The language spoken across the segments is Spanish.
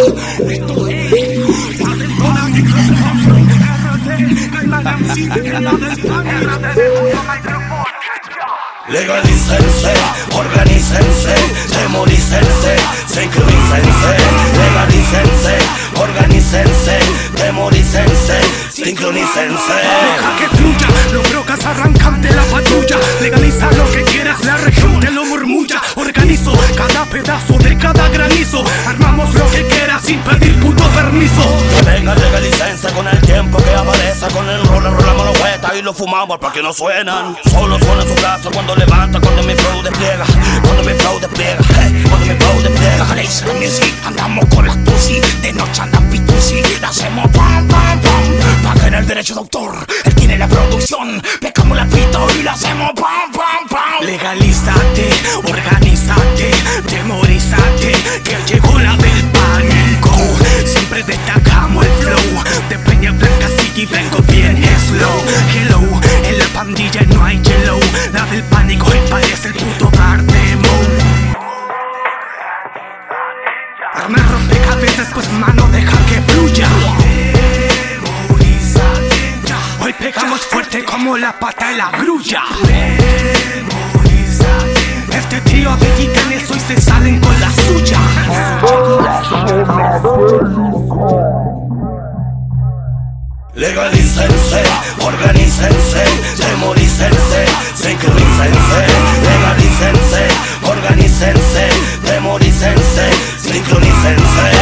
Esto es de la de España Legalícense, organícense, sincronícense, legalícense, organícense, sincronícense. Deja que fluya, los brocas arrancan de la patrulla. Legaliza lo que quieras, la región te lo murmulla. Organizo cada pedazo de cada granizo. Armamos lo que quieras sin pedir puto permiso. Venga, legalícense con el tiempo que aparece. Con el rol, enrolamos los huetas y lo fumamos para que no suenan. Solo suena en su casa cuando levanta, cuando mi flow despliega. Cuando mi flow despliega, hey, cuando mi flow despliega. Legaliza la music, andamos con las tusi De noche andan pitusi, la hacemos pam pam pam Paguen el derecho de autor, él tiene la producción Pescamos la pito y la hacemos pam pam pam Legalízate, organízate, temorízate, que llegó de Peña Blanca City, vengo bien slow. Hello, en la pandilla no hay yellow. La del pánico y parece el puto Cardemon. Arma rompecabezas, pues mano, deja que fluya. Hoy pegamos fuerte como la pata de la grulla. Este trío de titanes hoy se salen con la suya. Legalícense, organícense, demorícense, sincronícense, legalícense, organícense, demorícense, sincronícense,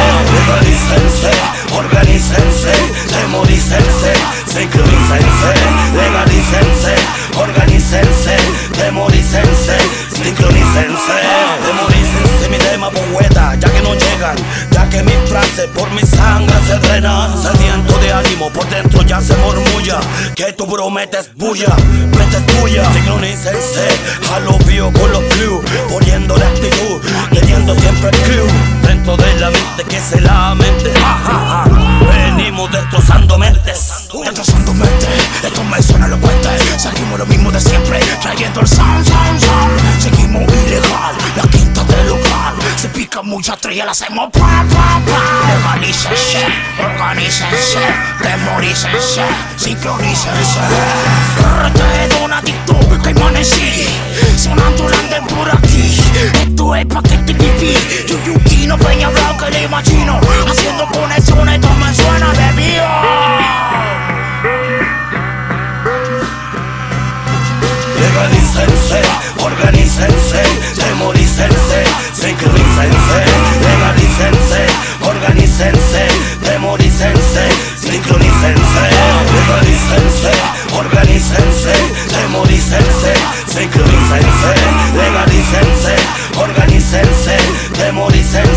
por mi sangre se drena, sediento de ánimo, por dentro ya se murmulla, que tú prometes bulla, metes bulla, sincronícense, a lo vio con los crew, poniendo la actitud, teniendo siempre el crew, dentro de la mente que se la mente, venimos destrozando mentes. Destrozando mente, esto me suena elocuente Seguimos lo mismo de siempre, trayendo el sound, sound Se pica mucha estrella, la hacemos pam, pam, pam Legalícense, organícense, demorícense, sincronícense. RT Donatito, Caimanes sí Sonando Landen por aquí. Esto es paquete pipí zen Legalizen zen, organizen zen Demorizen